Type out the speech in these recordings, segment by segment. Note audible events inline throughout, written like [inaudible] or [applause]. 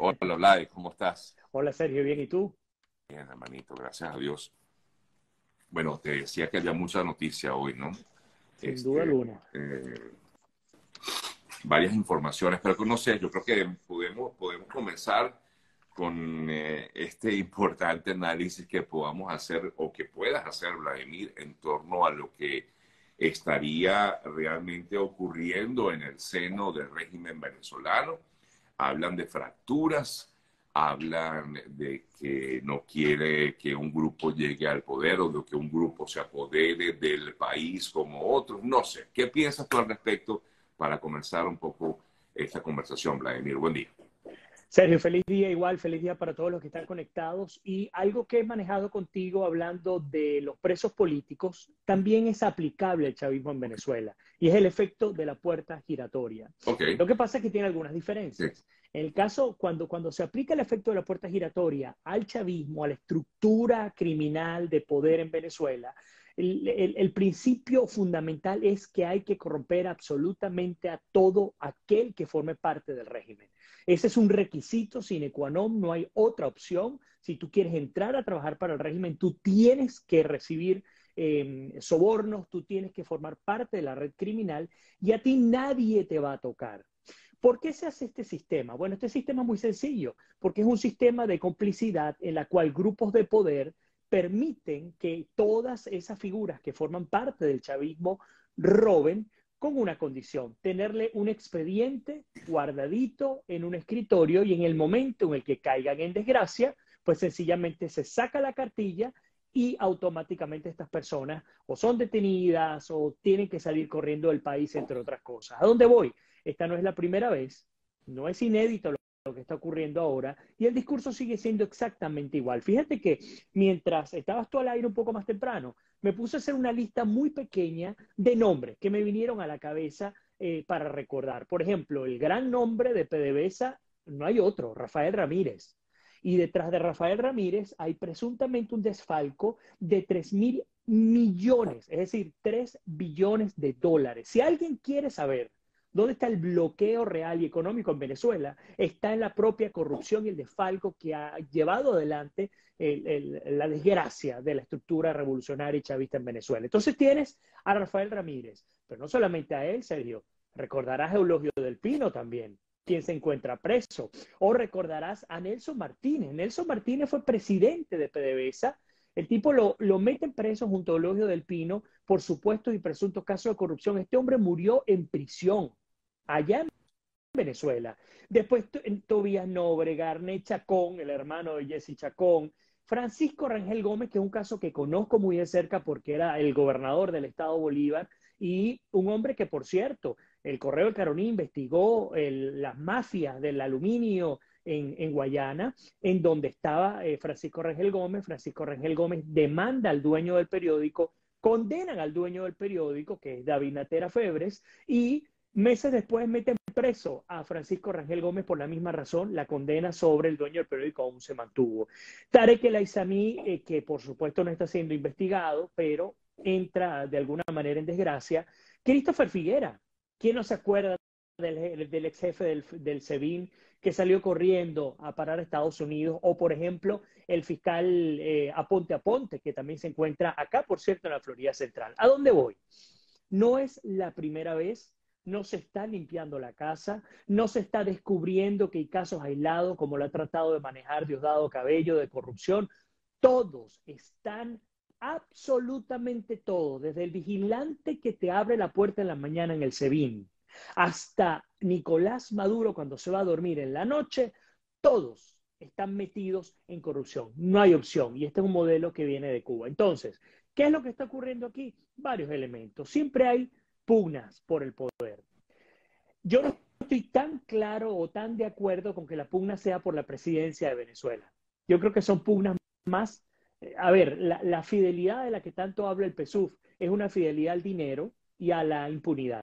Hola, Vlad, ¿cómo estás? Hola, Sergio, ¿bien y tú? Bien, hermanito, gracias a Dios. Bueno, te decía que había mucha noticia hoy, ¿no? Sin este, duda alguna. Eh, varias informaciones, pero no sé, yo creo que podemos, podemos comenzar con eh, este importante análisis que podamos hacer o que puedas hacer, Vladimir, en torno a lo que estaría realmente ocurriendo en el seno del régimen venezolano. Hablan de fracturas, hablan de que no quiere que un grupo llegue al poder o de que un grupo se apodere del país como otros. No sé, ¿qué piensas tú al respecto para comenzar un poco esta conversación, Vladimir? Buen día. Sergio, feliz día igual, feliz día para todos los que están conectados. Y algo que he manejado contigo hablando de los presos políticos también es aplicable al chavismo en Venezuela y es el efecto de la puerta giratoria. Lo que pasa es que tiene algunas diferencias. En el caso, cuando, cuando se aplica el efecto de la puerta giratoria al chavismo, a la estructura criminal de poder en Venezuela, el, principio fundamental es que hay que corromper absolutamente a todo aquel que forme parte del régimen. Ese es un requisito sine qua non, no hay otra opción. Si tú quieres entrar a trabajar para el régimen, tú tienes que recibir em, sobornos, tú tienes que formar parte de la red criminal y a ti nadie te va a tocar. ¿Por qué se hace este sistema? Bueno, este sistema es muy sencillo, porque es un sistema de complicidad en la cual grupos de poder permiten que todas esas figuras que forman parte del chavismo roben con una condición, tenerle un expediente guardadito en un escritorio y en el momento en el que caigan en desgracia, pues sencillamente se saca la cartilla y automáticamente estas personas o son detenidas o tienen que salir corriendo del país, entre otras cosas. ¿A dónde voy? Esta no es la primera vez, no es inédito lo que está ocurriendo ahora y el discurso sigue siendo exactamente igual. Fíjate que mientras estabas tú al aire un poco más temprano, me puse a hacer una lista muy pequeña de nombres que me vinieron a la cabeza eh, para recordar. Por ejemplo, el gran nombre de PDVSA, no hay otro, Rafael Ramírez. Y detrás de Rafael Ramírez hay presuntamente un desfalco de 3 mil millones, es decir, 3 billones de dólares. Si alguien quiere saber ¿Dónde está el bloqueo real y económico en Venezuela? Está en la propia corrupción y el desfalco que ha llevado adelante la desgracia de la estructura revolucionaria y chavista en Venezuela. Entonces tienes a Rafael Ramírez, pero no solamente a él, Sergio. Recordarás a Eulogio del Pino también, quien se encuentra preso. O recordarás a Nelson Martínez. Nelson Martínez fue presidente de PDVSA. El tipo lo, lo meten preso junto a Eulogio del Pino por supuestos y presuntos casos de corrupción. Este hombre murió en prisión allá en Venezuela. Después Tobías Nobre, Garnet Chacón, el hermano de Jesse Chacón, Francisco Rangel Gómez, que es un caso que conozco muy de cerca porque era el gobernador del estado Bolívar y un hombre que, por cierto, el Correo del Caroní investigó las mafias del aluminio en, Guayana, en donde estaba eh, Francisco Rangel Gómez. Francisco Rangel Gómez demanda al dueño del periódico, condenan al dueño del periódico, que es David Natera Febres, y Meses después meten preso a Francisco Rangel Gómez por la misma razón, la condena sobre el dueño del periódico aún se mantuvo. Tarek El Aizami, eh, que por supuesto no está siendo investigado, pero entra de alguna manera en desgracia. Christopher Figuera, ¿quién no se acuerda del, ex jefe del, del SEBIN que salió corriendo a parar a Estados Unidos? O, por ejemplo, el fiscal eh, Aponte Aponte, que también se encuentra acá, por cierto, en la Florida Central. ¿A dónde voy? No es la primera vez no se está limpiando la casa, no se está descubriendo que hay casos aislados, como lo ha tratado de manejar Diosdado Cabello, de corrupción. Todos están, absolutamente todos, desde el vigilante que te abre la puerta en la mañana en el SEBIN, hasta Nicolás Maduro cuando se va a dormir en la noche, todos están metidos en corrupción. No hay opción. Y este es un modelo que viene de Cuba. Entonces, ¿qué es lo que está ocurriendo aquí? Varios elementos. Siempre hay pugnas por el poder. Yo no estoy tan claro o tan de acuerdo con que la pugna sea por la presidencia de Venezuela. Yo creo que son pugnas más, eh, a ver, la, fidelidad de la que tanto habla el PSUV es una fidelidad al dinero y a la impunidad,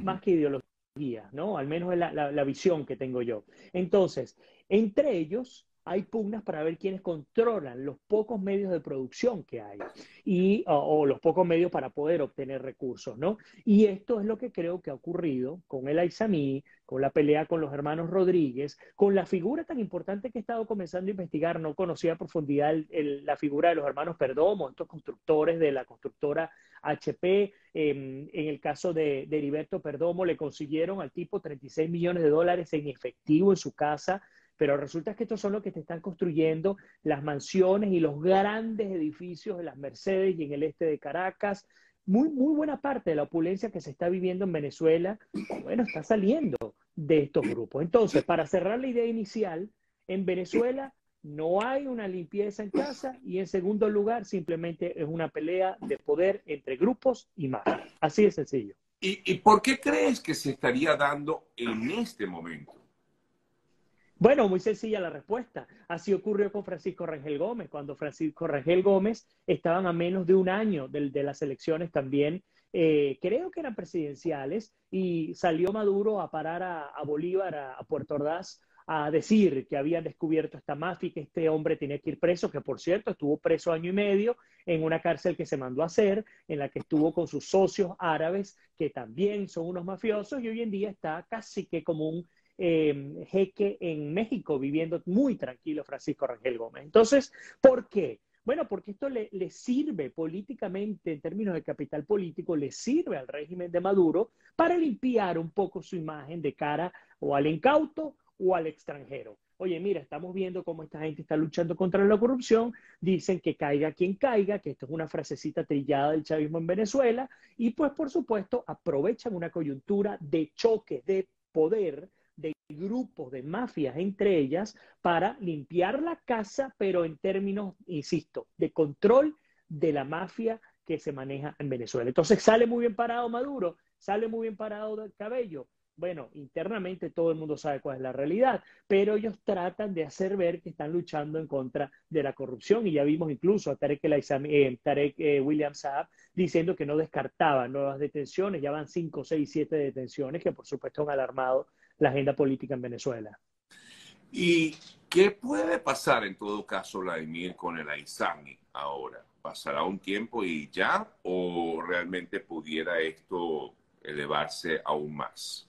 más que ideología, ¿no? Al menos es la, la visión que tengo yo. Entonces, entre ellos hay pugnas para ver quiénes controlan los pocos medios de producción que hay y, o, los pocos medios para poder obtener recursos, ¿no? Y esto es lo que creo que ha ocurrido con el Aizamí, con la pelea con los hermanos Rodríguez, con la figura tan importante que he estado comenzando a investigar, no conocía a profundidad la figura de los hermanos Perdomo, estos constructores de la constructora HP. Em, en el caso de, de Heriberto Perdomo, le consiguieron al tipo 36 millones de dólares en efectivo en su casa pero resulta que estos son los que te están construyendo las mansiones y los grandes edificios de las Mercedes y en el este de Caracas. Muy, muy buena parte de la opulencia que se está viviendo en Venezuela, bueno, está saliendo de estos grupos. Entonces, para cerrar la idea inicial, en Venezuela no hay una limpieza en casa y en segundo lugar, simplemente es una pelea de poder entre grupos y más. Así de sencillo. ¿Y, ¿Y por qué crees que se estaría dando en este momento? Bueno, muy sencilla la respuesta. Así ocurrió con Francisco Rangel Gómez, cuando Francisco Rangel Gómez estaban a menos de un año de, las elecciones también, eh, creo que eran presidenciales, y salió Maduro a parar a, Bolívar, a, Puerto Ordaz, a decir que habían descubierto esta mafia y que este hombre tenía que ir preso, que por cierto estuvo preso año y medio en una cárcel que se mandó a hacer, en la que estuvo con sus socios árabes, que también son unos mafiosos, y hoy en día está casi que como un eh, jeque en México, viviendo muy tranquilo Francisco Rangel Gómez. Entonces, ¿por qué? Bueno, porque esto le, le, sirve políticamente, en términos de capital político, le sirve al régimen de Maduro para limpiar un poco su imagen de cara o al incauto o al extranjero. Oye, mira, estamos viendo cómo esta gente está luchando contra la corrupción, dicen que caiga quien caiga, que esto es una frasecita trillada del chavismo en Venezuela, y pues por supuesto aprovechan una coyuntura de choque de poder de grupos de mafias entre ellas para limpiar la casa, pero en términos, insisto, de control de la mafia que se maneja en Venezuela. Entonces sale muy bien parado Maduro, sale muy bien parado del cabello. Bueno, internamente todo el mundo sabe cuál es la realidad, pero ellos tratan de hacer ver que están luchando en contra de la corrupción y ya vimos incluso a Tarek, eh, Tarek eh, William Saab diciendo que no descartaba nuevas detenciones, ya van cinco, seis, siete detenciones que por supuesto han alarmado la agenda política en Venezuela. ¿Y qué puede pasar en todo caso, Vladimir, con el AISAMI ahora? ¿Pasará un tiempo y ya o realmente pudiera esto elevarse aún más?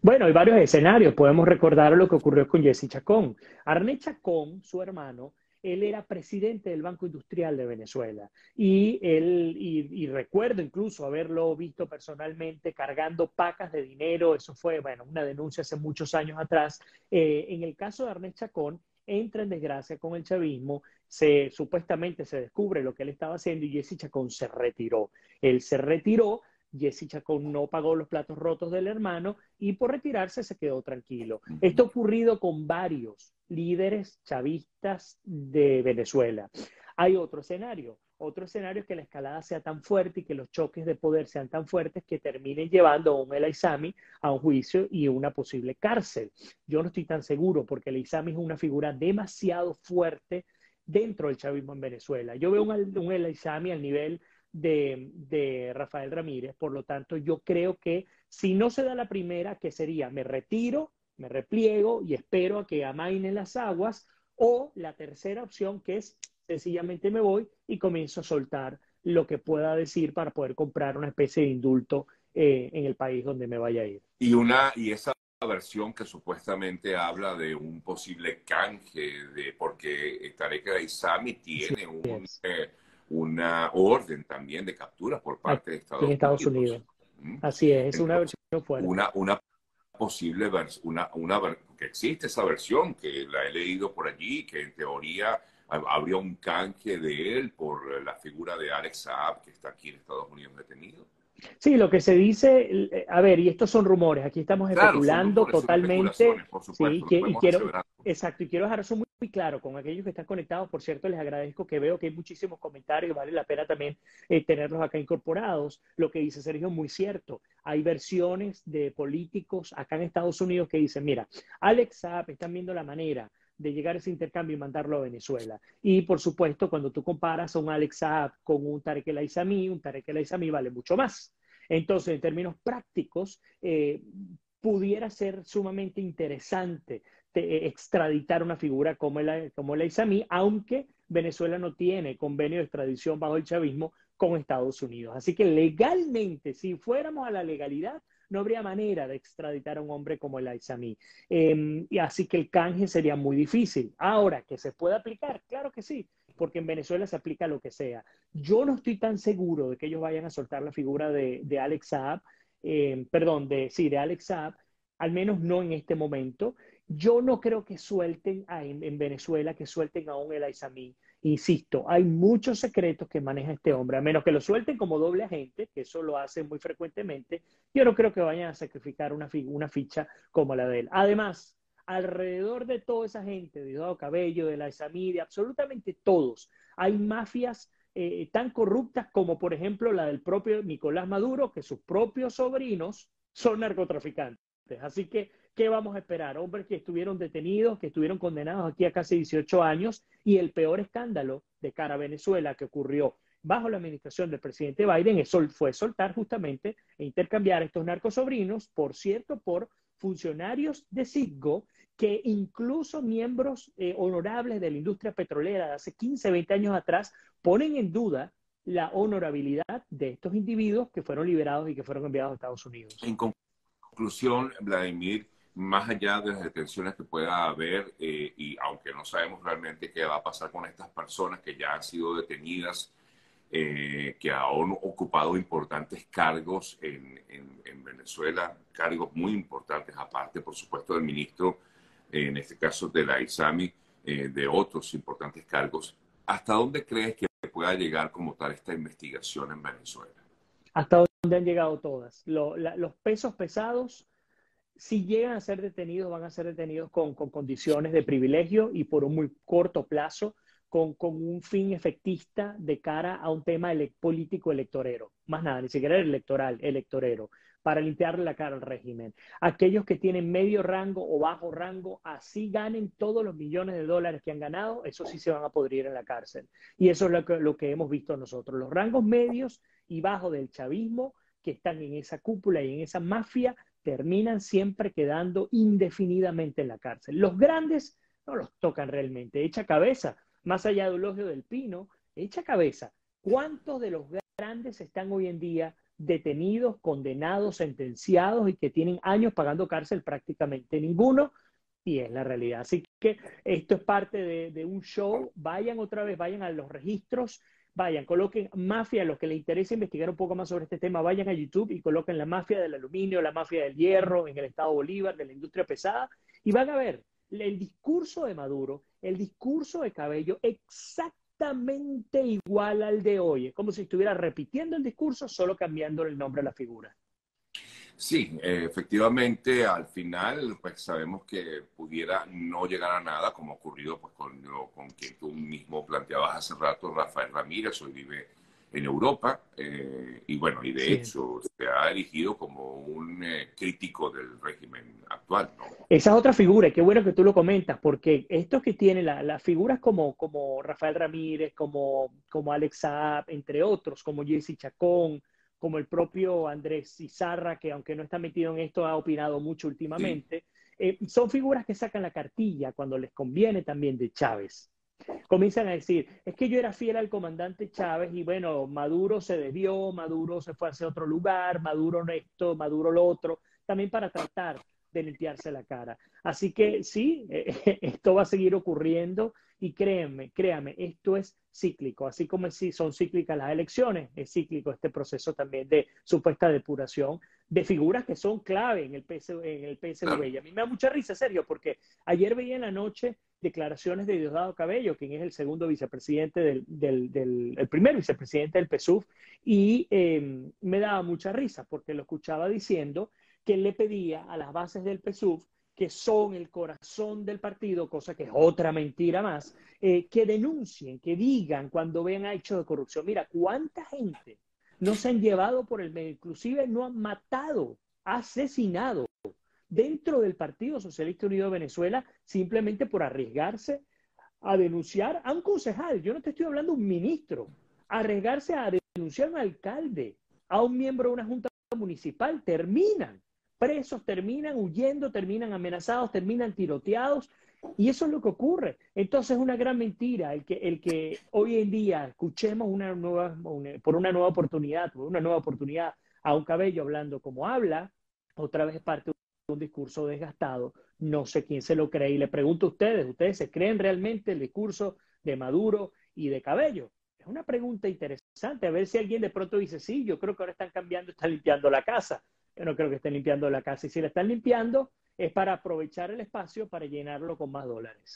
Bueno, hay varios escenarios. Podemos recordar lo que ocurrió con Jesse Chacón. Arne Chacón, su hermano, él era presidente del Banco Industrial de Venezuela y, él, y, recuerdo incluso haberlo visto personalmente cargando pacas de dinero, eso fue, bueno, una denuncia hace muchos años atrás. Eh, en el caso de Ernest Chacón, entra en desgracia con el chavismo, se, supuestamente se descubre lo que él estaba haciendo y Jesse Chacón se retiró. Él se retiró Jesse Chacón no pagó los platos rotos del hermano y por retirarse se quedó tranquilo. Esto ha ocurrido con varios líderes chavistas de Venezuela. Hay otro escenario. Otro escenario es que la escalada sea tan fuerte y que los choques de poder sean tan fuertes que terminen llevando a un El Aizami a un juicio y una posible cárcel. Yo no estoy tan seguro porque el Aizami es una figura demasiado fuerte dentro del chavismo en Venezuela. Yo veo un, un El Aizami al nivel de, Rafael Ramírez. Por lo tanto, yo creo que si no se da la primera, que sería me retiro, me repliego y espero a que amainen las aguas, o la tercera opción, que es sencillamente me voy y comienzo a soltar lo que pueda decir para poder comprar una especie de indulto eh, en el país donde me vaya a ir. Y, una, y esa versión que supuestamente habla de un posible canje, de porque Tarek Aizami tiene un una orden también de captura por parte de Estados, Estados Unidos. ¿Mm? Así es, es una versión fuerte. Una, una posible una, una, que existe esa versión, que la he leído por allí, que en teoría habría un canje de él por la figura de Alex Saab, que está aquí en Estados Unidos detenido. Sí, lo que se dice, eh, a ver, y estos son rumores, aquí estamos especulando totalmente. sí, y, quiero, exacto, y quiero dejar eso muy, claro con aquellos que están conectados. Por cierto, les agradezco que veo que hay muchísimos comentarios, vale la pena también eh, tenerlos acá incorporados. Lo que dice Sergio es muy cierto. Hay versiones de políticos acá en Estados Unidos que dicen, mira, Alex Saab, están viendo la manera de llegar a ese intercambio y mandarlo a Venezuela. Y por supuesto, cuando tú comparas a un Alex Saab con un Tarek El Aizami, un Tarek El Aizami vale mucho más. Entonces, en términos prácticos, eh, pudiera ser sumamente interesante extraditar una figura como el, como aunque Venezuela no tiene convenio de extradición bajo el chavismo con Estados Unidos. Así que legalmente, si fuéramos a la legalidad, no habría manera de extraditar a un hombre como el Aizami. Em, y así que el canje sería muy difícil. Ahora, ¿que se puede aplicar? Claro que sí, porque en Venezuela se aplica lo que sea. Yo no estoy tan seguro de que ellos vayan a soltar la figura de, Alex Saab, em, perdón, de, sí, de Alex Saab, al menos no en este momento. Yo no creo que suelten en, Venezuela, que suelten aún el Aizami. Insisto, hay muchos secretos que maneja este hombre, a menos que lo suelten como doble agente, que eso lo hacen muy frecuentemente, yo no creo que vayan a sacrificar una, ficha como la de él. Además, alrededor de toda esa gente, de Eduardo Cabello, de la Isamí, de absolutamente todos, hay mafias eh, tan corruptas como, por ejemplo, la del propio Nicolás Maduro, que sus propios sobrinos son narcotraficantes. Así que ¿Qué vamos a esperar? Hombres que estuvieron detenidos, que estuvieron condenados aquí a casi 18 años y el peor escándalo de cara a Venezuela que ocurrió bajo la administración del presidente Biden fue soltar justamente e intercambiar estos narcosobrinos, por cierto, por funcionarios de Citgo que incluso miembros eh, honorables de la industria petrolera de hace 15, 20 años atrás ponen en duda la honorabilidad de estos individuos que fueron liberados y que fueron enviados a Estados Unidos. En conclusión, Vladimir, más allá de las detenciones que pueda haber, eh, y aunque no sabemos realmente qué va a pasar con estas personas que ya han sido detenidas, eh, que han ocupado importantes cargos en, Venezuela, cargos muy importantes, aparte, por supuesto, del ministro, en este caso de la ISAMI, eh, de otros importantes cargos. ¿Hasta dónde crees que pueda llegar como tal esta investigación en Venezuela? Hasta dónde han llegado todas. los pesos pesados si llegan a ser detenidos, van a ser detenidos con, condiciones de privilegio y por un muy corto plazo, con, un fin efectista de cara a un tema político electorero. Más nada, ni siquiera electoral, electorero, para limpiarle la cara al régimen. Aquellos que tienen medio rango o bajo rango, así ganen todos los millones de dólares que han ganado, eso sí se van a podrir en la cárcel. Y eso es lo que, lo que hemos visto nosotros. Los rangos medios y bajos del chavismo que están en esa cúpula y en esa mafia terminan siempre quedando indefinidamente en la cárcel. Los grandes no los tocan realmente, echa cabeza, más allá de Eulogio del Pino, echa cabeza. ¿Cuántos de los grandes están hoy en día detenidos, condenados, sentenciados y que tienen años pagando cárcel? Prácticamente ninguno. Y es la realidad. Así que esto es parte de un show. Vayan otra vez, vayan a los registros vayan, coloquen mafia, los que les interesa investigar un poco más sobre este tema, vayan a YouTube y coloquen la mafia del aluminio, la mafia del hierro en el Estado Bolívar, de la industria pesada, y van a ver el discurso de Maduro, el discurso de Cabello, exactamente igual al de hoy. Como si estuviera repitiendo el discurso, solo cambiando el nombre a la figura. Sí, efectivamente, al final, pues sabemos que pudiera no llegar a nada, como ha ocurrido pues, con, con quien tú mismo planteabas hace rato, Rafael Ramírez, hoy vive en Europa, eh, y bueno, y de hecho se ha erigido como un eh, crítico del régimen actual. ¿no? Esa es otra figura, y qué bueno que tú lo comentas, porque estos que tienen las figuras como, como Rafael Ramírez, como, como Alex Saab, entre otros, como Jesse Chacón, como el propio Andrés Izarra, que aunque no está metido en esto, ha opinado mucho últimamente, eh, son figuras que sacan la cartilla cuando les conviene también de Chávez. Comienzan a decir, es que yo era fiel al comandante Chávez y bueno, Maduro se desvió, Maduro se fue hacia otro lugar, Maduro esto, Maduro lo otro, también para tratar de limpiarse la cara. Así que sí, [laughs] esto va a seguir ocurriendo y créanme, créanme, esto es cíclico, así como si son cíclicas las elecciones, es cíclico este proceso también de supuesta depuración de figuras que son clave en el, en el PSV. Y a mí me da mucha risa, serio, porque ayer veía en la noche declaraciones de Diosdado Cabello, quien es el segundo vicepresidente del, del, el primer vicepresidente del PSUV, y em, me daba mucha risa porque lo escuchaba diciendo que él le pedía a las bases del PSUV que son el corazón del partido, cosa que es otra mentira más, eh, que denuncien, que digan cuando vean hechos de corrupción. Mira, ¿cuánta gente no se han llevado por el medio? Inclusive no han matado, asesinado dentro del Partido Socialista Unido de Venezuela simplemente por arriesgarse a denunciar a un concejal. Yo no te estoy hablando de un ministro. Arriesgarse a denunciar a un alcalde, a un miembro de una junta municipal. Terminan presos, terminan huyendo, terminan amenazados, terminan tiroteados. Y eso es lo que ocurre. Entonces es una gran mentira el que, el que hoy en día escuchemos una nueva, por una nueva oportunidad, por una nueva oportunidad a un cabello hablando como habla, otra vez parte de un discurso desgastado. No sé quién se lo cree. Y le pregunto a ustedes, ¿ustedes se creen realmente el discurso de Maduro y de Cabello? Es una pregunta interesante, a ver si alguien de pronto dice, sí, yo creo que ahora están cambiando, están limpiando la casa. Yo no creo que estén limpiando la casa. Y si la están limpiando, es para aprovechar el espacio para llenarlo con más dólares.